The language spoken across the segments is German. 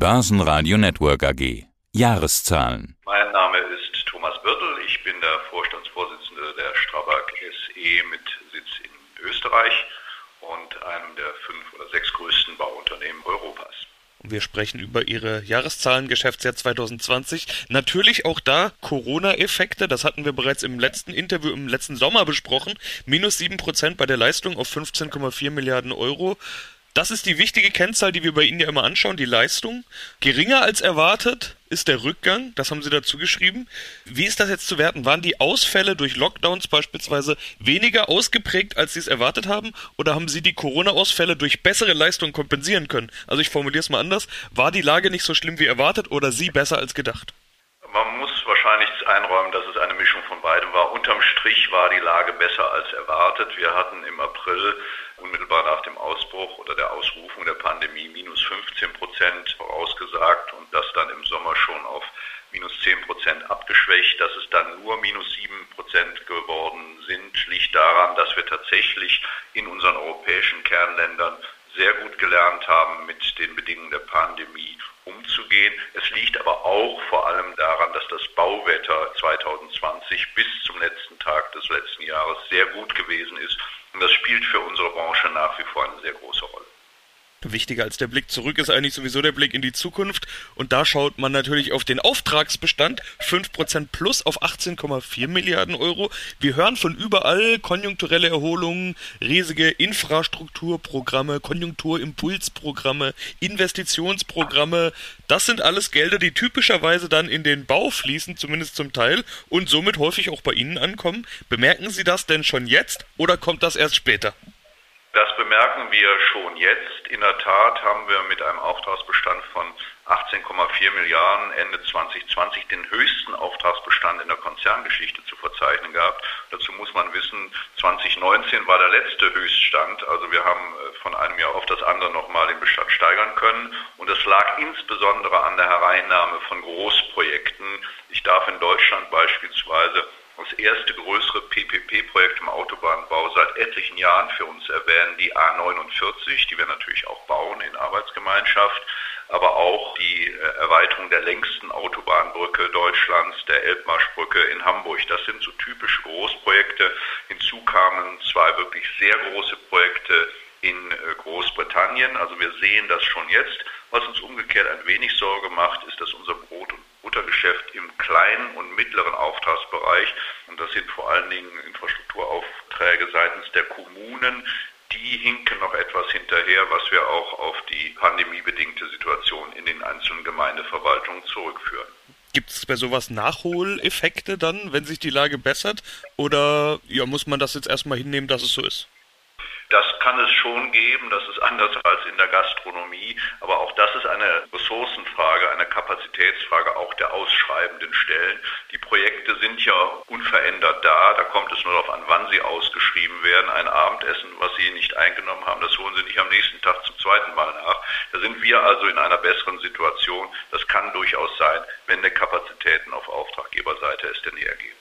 Börsenradio Network AG. Jahreszahlen. Mein Name ist Thomas Birtel. Ich bin der Vorstandsvorsitzende der Strabag SE mit Sitz in Österreich und einem der fünf oder sechs größten Bauunternehmen Europas. Wir sprechen über Ihre Jahreszahlen Geschäftsjahr 2020. Natürlich auch da Corona-Effekte. Das hatten wir bereits im letzten Interview im letzten Sommer besprochen. Minus 7% bei der Leistung auf 15,4 Milliarden Euro. Das ist die wichtige Kennzahl, die wir bei Ihnen ja immer anschauen, die Leistung. Geringer als erwartet ist der Rückgang, das haben Sie dazu geschrieben. Wie ist das jetzt zu werten? Waren die Ausfälle durch Lockdowns beispielsweise weniger ausgeprägt, als Sie es erwartet haben? Oder haben Sie die Corona-Ausfälle durch bessere Leistung kompensieren können? Also ich formuliere es mal anders. War die Lage nicht so schlimm wie erwartet oder Sie besser als gedacht? Man muss einräumen, dass es eine Mischung von beidem war. Unterm Strich war die Lage besser als erwartet. Wir hatten im April unmittelbar nach dem Ausbruch oder der Ausrufung der Pandemie minus 15 Prozent vorausgesagt und das dann im Sommer schon auf minus 10 Prozent abgeschwächt. Dass es dann nur minus 7 Prozent geworden sind, liegt daran, dass wir tatsächlich in unseren europäischen Kernländern sehr gut gelernt haben, mit den Bedingungen der Pandemie umzugehen. Es liegt aber auch vor allem daran, dass das Bauwetter 2020 bis zum letzten Tag des letzten Jahres sehr gut gewesen ist. Und das spielt für unsere Branche nach wie vor eine sehr große Rolle. Wichtiger als der Blick zurück ist eigentlich sowieso der Blick in die Zukunft. Und da schaut man natürlich auf den Auftragsbestand. 5% plus auf 18,4 Milliarden Euro. Wir hören von überall konjunkturelle Erholungen, riesige Infrastrukturprogramme, Konjunkturimpulsprogramme, Investitionsprogramme. Das sind alles Gelder, die typischerweise dann in den Bau fließen, zumindest zum Teil, und somit häufig auch bei Ihnen ankommen. Bemerken Sie das denn schon jetzt oder kommt das erst später? Das bemerken wir schon jetzt. In der Tat haben wir mit einem Auftragsbestand von 18,4 Milliarden Ende 2020 den höchsten Auftragsbestand in der Konzerngeschichte zu verzeichnen gehabt. Dazu muss man wissen, 2019 war der letzte Höchststand. Also wir haben äh, von einem Jahr auf das andere nochmal den Bestand steigern können. Und das lag insbesondere an der Hereinnahme von Großprojekten. Ich darf in Deutschland beispielsweise das erste größere PPP-Projekt im Autobahnbau seit etlichen Jahren für uns erwähnen, die A49, die wir natürlich auch bauen in Arbeitsgemeinschaft, aber auch die äh, Erweiterung der längsten Autobahnbrücke Deutschlands, der Elbmarschbrücke in Hamburg. Das sind so typische Großprojekte. Hinzu kamen zwei wirklich sehr große Projekte in äh, Großbritannien. Also wir sehen das schon jetzt. Was uns umgekehrt ein wenig Sorge macht, ist, dass unser Buttergeschäft im kleinen und mittleren Auftragsbereich, und das sind vor allen Dingen Infrastrukturaufträge seitens der Kommunen, die hinken noch etwas hinterher, was wir auch auf die pandemiebedingte Situation in den einzelnen Gemeindeverwaltungen zurückführen. Gibt es bei sowas Nachholeffekte dann, wenn sich die Lage bessert? Oder ja, muss man das jetzt erstmal hinnehmen, dass es so ist? Kann es schon geben, das ist anders als in der Gastronomie, aber auch das ist eine Ressourcenfrage, eine Kapazitätsfrage auch der ausschreibenden Stellen. Die Projekte sind ja unverändert da, da kommt es nur darauf an, wann sie ausgeschrieben werden. Ein Abendessen, was sie nicht eingenommen haben, das holen sie nicht am nächsten Tag zum zweiten Mal nach. Da sind wir also in einer besseren Situation. Das kann durchaus sein, wenn die Kapazitäten auf Auftraggeberseite es denn hergeben.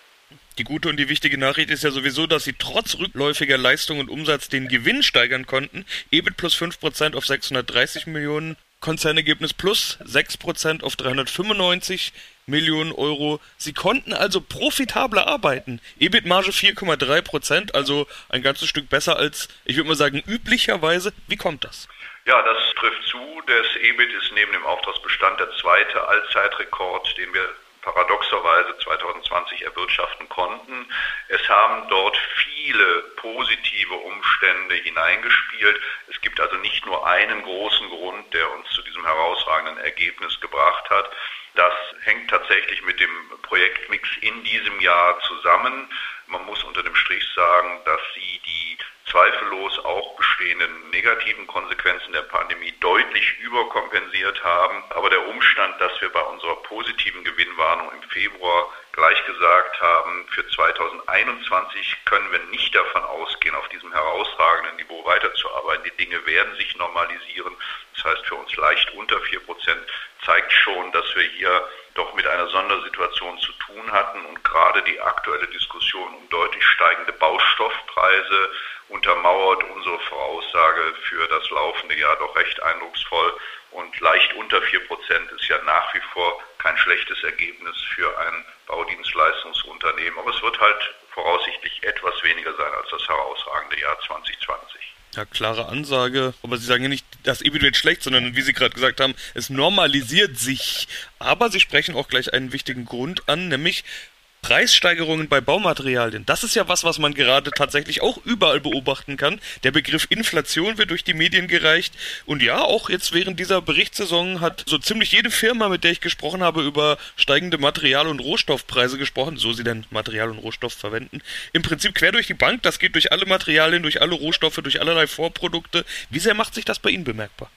Die gute und die wichtige Nachricht ist ja sowieso, dass sie trotz rückläufiger Leistung und Umsatz den Gewinn steigern konnten. EBIT plus 5% auf 630 Millionen, Konzernergebnis plus 6% auf 395 Millionen Euro. Sie konnten also profitabler arbeiten. EBIT-Marge 4,3%, also ein ganzes Stück besser als, ich würde mal sagen, üblicherweise. Wie kommt das? Ja, das trifft zu. Das EBIT ist neben dem Auftragsbestand der zweite Allzeitrekord, den wir paradoxerweise 2020 erwirtschaften konnten. Es haben dort viele positive Umstände hineingespielt. Es gibt also nicht nur einen großen Grund, der uns zu diesem herausragenden Ergebnis gebracht hat. Das hängt tatsächlich mit dem Projektmix in diesem Jahr zusammen. Man muss unter dem Strich sagen, dass sie die zweifellos auch bestehenden negativen Konsequenzen der Pandemie deutlich überkompensiert haben. Aber der Umstand, dass wir bei unserer positiven Gewinnwarnung im Februar gleich gesagt haben, für 2021 können wir nicht davon ausgehen, auf diesem herausragenden Niveau weiterzuarbeiten. Die Dinge werden sich normalisieren. Das heißt für uns leicht unter 4 Prozent zeigt schon, dass wir hier doch mit einer Sondersituation zu tun hatten und gerade die aktuelle Diskussion um deutlich steigende Baustoffpreise untermauert unsere Voraussage für das laufende Jahr doch recht eindrucksvoll. Und leicht unter 4 Prozent ist ja nach wie vor kein schlechtes Ergebnis für ein Baudienstleistungsunternehmen. Aber es wird halt voraussichtlich etwas weniger sein als das herausragende Jahr 2020. Ja, klare Ansage. Aber Sie sagen ja nicht, das EBIT wird schlecht, sondern wie Sie gerade gesagt haben, es normalisiert sich. Aber Sie sprechen auch gleich einen wichtigen Grund an, nämlich Preissteigerungen bei Baumaterialien, das ist ja was, was man gerade tatsächlich auch überall beobachten kann. Der Begriff Inflation wird durch die Medien gereicht. Und ja, auch jetzt während dieser Berichtssaison hat so ziemlich jede Firma, mit der ich gesprochen habe, über steigende Material- und Rohstoffpreise gesprochen, so sie denn Material und Rohstoff verwenden. Im Prinzip quer durch die Bank, das geht durch alle Materialien, durch alle Rohstoffe, durch allerlei Vorprodukte. Wie sehr macht sich das bei Ihnen bemerkbar?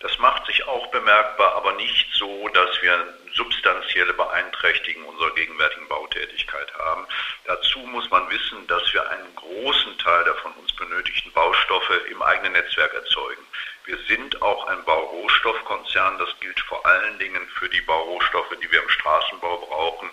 Das macht sich bemerkbar, aber nicht so, dass wir substanzielle Beeinträchtigung unserer gegenwärtigen Bautätigkeit haben. Dazu muss man wissen, dass wir einen großen Teil der von uns benötigten Baustoffe im eigenen Netzwerk erzeugen. Wir sind auch ein Baurohstoffkonzern. Das gilt vor allen Dingen für die Baurohstoffe, die wir im Straßenbau brauchen.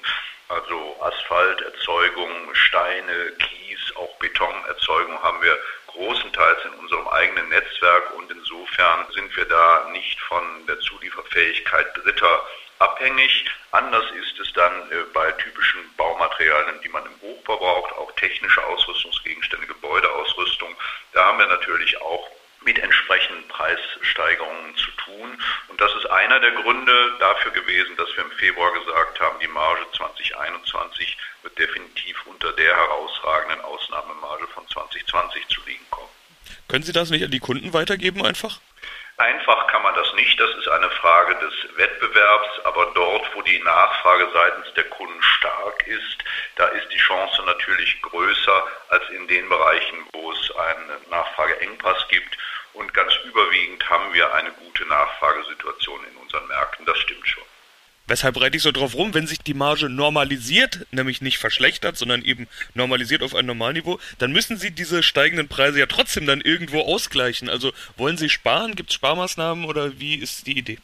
Also Asphalterzeugung, Steine, Kies, auch Betonerzeugung haben wir großenteils in unserem eigenen Netzwerk und insofern sind wir da nicht von der Zulieferfähigkeit Dritter abhängig. Anders ist es dann äh, bei typischen Baumaterialien, die man im Hochbau braucht, auch technische Ausrüstungsgegenstände, Gebäudeausrüstung. Da haben wir natürlich auch mit entsprechenden Preissteigerungen zu tun. Und das ist einer der Gründe dafür gewesen, dass wir im Februar gesagt haben, die Marge 2021 wird definitiv unter der herausragenden Ausnahmemarge von 2020 zu liegen kommen. Können Sie das nicht an die Kunden weitergeben einfach? Einfach kann man das nicht, das ist eine Frage des Wettbewerbs, aber dort, wo die Nachfrage seitens der Kunden stark ist, da ist die Chance natürlich größer als in den Bereichen, wo es einen Nachfrageengpass gibt. Und ganz überwiegend haben wir eine gute Nachfragesituation in unseren Märkten, das stimmt schon. Weshalb reite ich so drauf rum, wenn sich die Marge normalisiert, nämlich nicht verschlechtert, sondern eben normalisiert auf ein Normalniveau, dann müssen Sie diese steigenden Preise ja trotzdem dann irgendwo ausgleichen. Also wollen Sie sparen? Gibt es Sparmaßnahmen oder wie ist die Idee?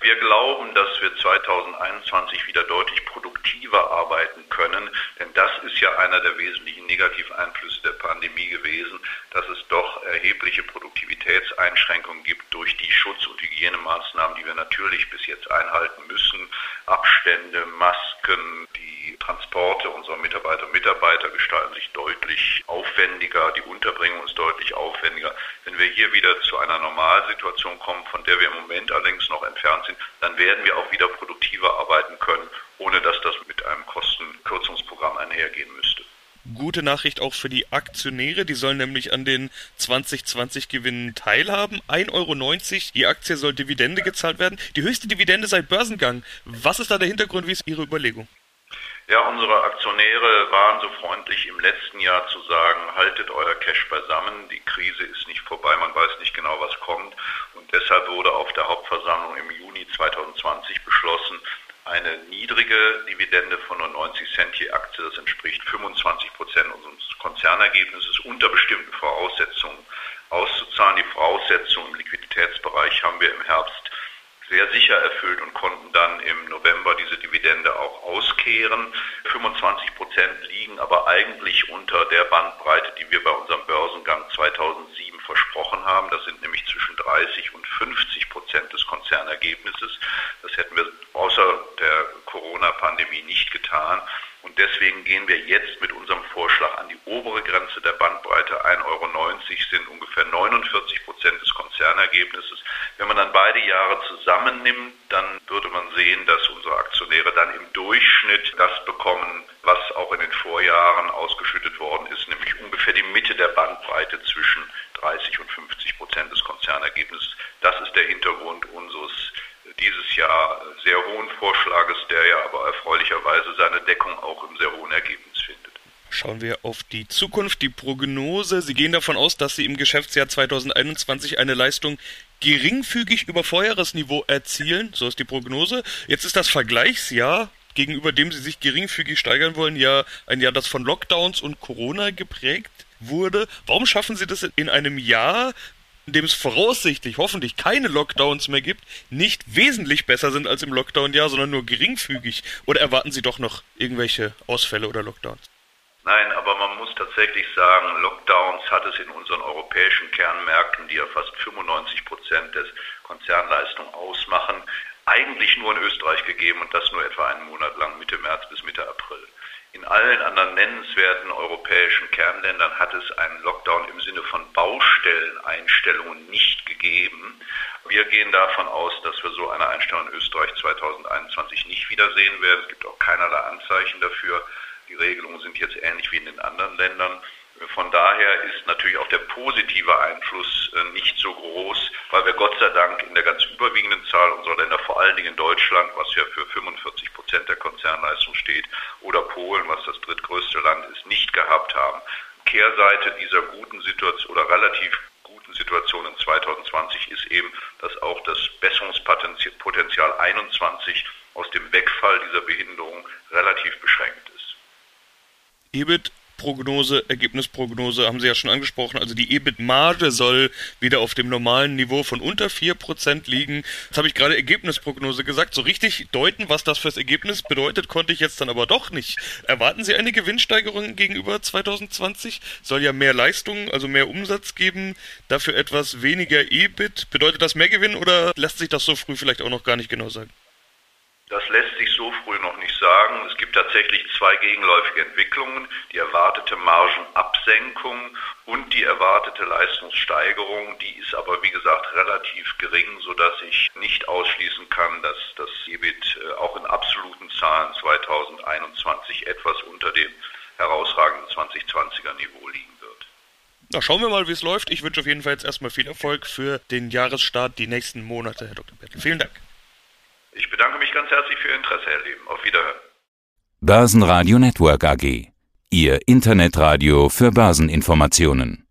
Wir glauben, dass wir 2021 wieder deutlich produktiver arbeiten können, denn das ist ja einer der wesentlichen Negativeinflüsse der Pandemie gewesen, dass es doch erhebliche Produktivitätseinschränkungen gibt durch die Schutz- und Hygienemaßnahmen, die wir natürlich bis jetzt einhalten müssen. Abstände, Masken, die Transporte unserer Mitarbeiter und Mitarbeiter gestalten sich deutlich aufwendiger, die Unterbringung ist deutlich aufwendiger. Wenn wir hier wieder zu einer Normalsituation kommen, von der wir im Moment allerdings noch entfernt sind, dann werden wir auch wieder produktiver arbeiten können, ohne dass das mit einem Kostenkürzungsprogramm einhergehen müsste. Gute Nachricht auch für die Aktionäre, die sollen nämlich an den 2020 Gewinnen teilhaben. 1,90 Euro je Aktie soll Dividende gezahlt werden. Die höchste Dividende seit Börsengang. Was ist da der Hintergrund? Wie ist Ihre Überlegung? Ja, unsere Aktionäre waren so freundlich im letzten Jahr zu sagen, haltet euer Cash beisammen, die Krise ist nicht vorbei, man weiß nicht genau, was kommt. Und deshalb wurde auf der Hauptversammlung im Juni 2020 beschlossen, niedrige Dividende von nur 90 Cent je Aktie, das entspricht 25 Prozent unseres Konzernergebnisses unter bestimmten Voraussetzungen auszuzahlen. Die Voraussetzungen im Liquiditätsbereich haben wir im Herbst sehr sicher erfüllt und konnten dann im auch auskehren. 25 Prozent liegen aber eigentlich unter der Bandbreite, die wir bei unserem Börsengang 2007 versprochen haben. Das sind nämlich zwischen 30 und 50 Prozent des Konzernergebnisses. Das hätten wir außer der Corona-Pandemie nicht getan. Und deswegen gehen wir jetzt mit unserem Vorschlag an die obere Grenze der Bandbreite. 1,90 Euro sind ungefähr 49 Prozent des Konzernergebnisses. Wenn man dann beide Jahre zusammennimmt, dann würde man sehen, dass unsere Aktionäre dann im Durchschnitt das bekommen, was auch in den Vorjahren ausgeschüttet worden ist, nämlich ungefähr die Mitte der Bandbreite zwischen 30 und 50 Prozent des Konzernergebnisses. Das ist der Hintergrund unseres dieses Jahr sehr hohen Vorschlages, der ja aber erfreulicherweise seine Deckung auch im sehr hohen Ergebnis findet. Schauen wir auf die Zukunft, die Prognose. Sie gehen davon aus, dass Sie im Geschäftsjahr 2021 eine Leistung geringfügig über Vorjahresniveau erzielen. So ist die Prognose. Jetzt ist das Vergleichsjahr, gegenüber dem Sie sich geringfügig steigern wollen, ja ein Jahr, das von Lockdowns und Corona geprägt wurde. Warum schaffen Sie das in einem Jahr, in dem es voraussichtlich, hoffentlich keine Lockdowns mehr gibt, nicht wesentlich besser sind als im Lockdown-Jahr, sondern nur geringfügig? Oder erwarten Sie doch noch irgendwelche Ausfälle oder Lockdowns? Nein, aber man muss tatsächlich sagen, Lockdowns hat es in unseren europäischen Kernmärkten, die ja fast 95 Prozent des Konzernleistung ausmachen, eigentlich nur in Österreich gegeben und das nur etwa einen Monat lang, Mitte März bis Mitte April. In allen anderen nennenswerten europäischen Kernländern hat es einen Lockdown im Sinne von Baustelleneinstellungen nicht gegeben. Wir gehen davon aus, dass wir so eine Einstellung in Österreich 2021 nicht wiedersehen werden. Es gibt auch keinerlei Anzeichen dafür. Die Regelungen sind jetzt ähnlich wie in den anderen Ländern. Von daher ist natürlich auch der positive Einfluss äh, nicht so groß, weil wir Gott sei Dank in der ganz überwiegenden Zahl unserer Länder, vor allen Dingen in Deutschland, was ja für 45 Prozent der Konzernleistung steht, oder Polen, was das drittgrößte Land ist, nicht gehabt haben. Kehrseite dieser guten Situation oder relativ guten Situation in 2020 ist eben, dass auch das Besserungspotenzial 21 aus dem Wegfall dieser Behinderung relativ beschränkt ist. EBIT Prognose, Ergebnisprognose haben Sie ja schon angesprochen. Also die EBIT-Marge soll wieder auf dem normalen Niveau von unter 4% liegen. Jetzt habe ich gerade Ergebnisprognose gesagt. So richtig deuten, was das fürs Ergebnis bedeutet, konnte ich jetzt dann aber doch nicht. Erwarten Sie eine Gewinnsteigerung gegenüber 2020? Soll ja mehr Leistung, also mehr Umsatz geben, dafür etwas weniger EBIT. Bedeutet das mehr Gewinn oder lässt sich das so früh vielleicht auch noch gar nicht genau sagen? Das lässt sich so früh noch sagen. Es gibt tatsächlich zwei gegenläufige Entwicklungen. Die erwartete Margenabsenkung und die erwartete Leistungssteigerung. Die ist aber, wie gesagt, relativ gering, sodass ich nicht ausschließen kann, dass das EBIT äh, auch in absoluten Zahlen 2021 etwas unter dem herausragenden 2020er Niveau liegen wird. Na, schauen wir mal, wie es läuft. Ich wünsche auf jeden Fall jetzt erstmal viel Erfolg für den Jahresstart, die nächsten Monate, Herr Dr. Bettel. Vielen Dank. Ich bedanke mich ganz herzlich für Ihr Interesse, Herr Leben. Auf Wiederhören. Börsenradio Network AG. Ihr Internetradio für Börseninformationen.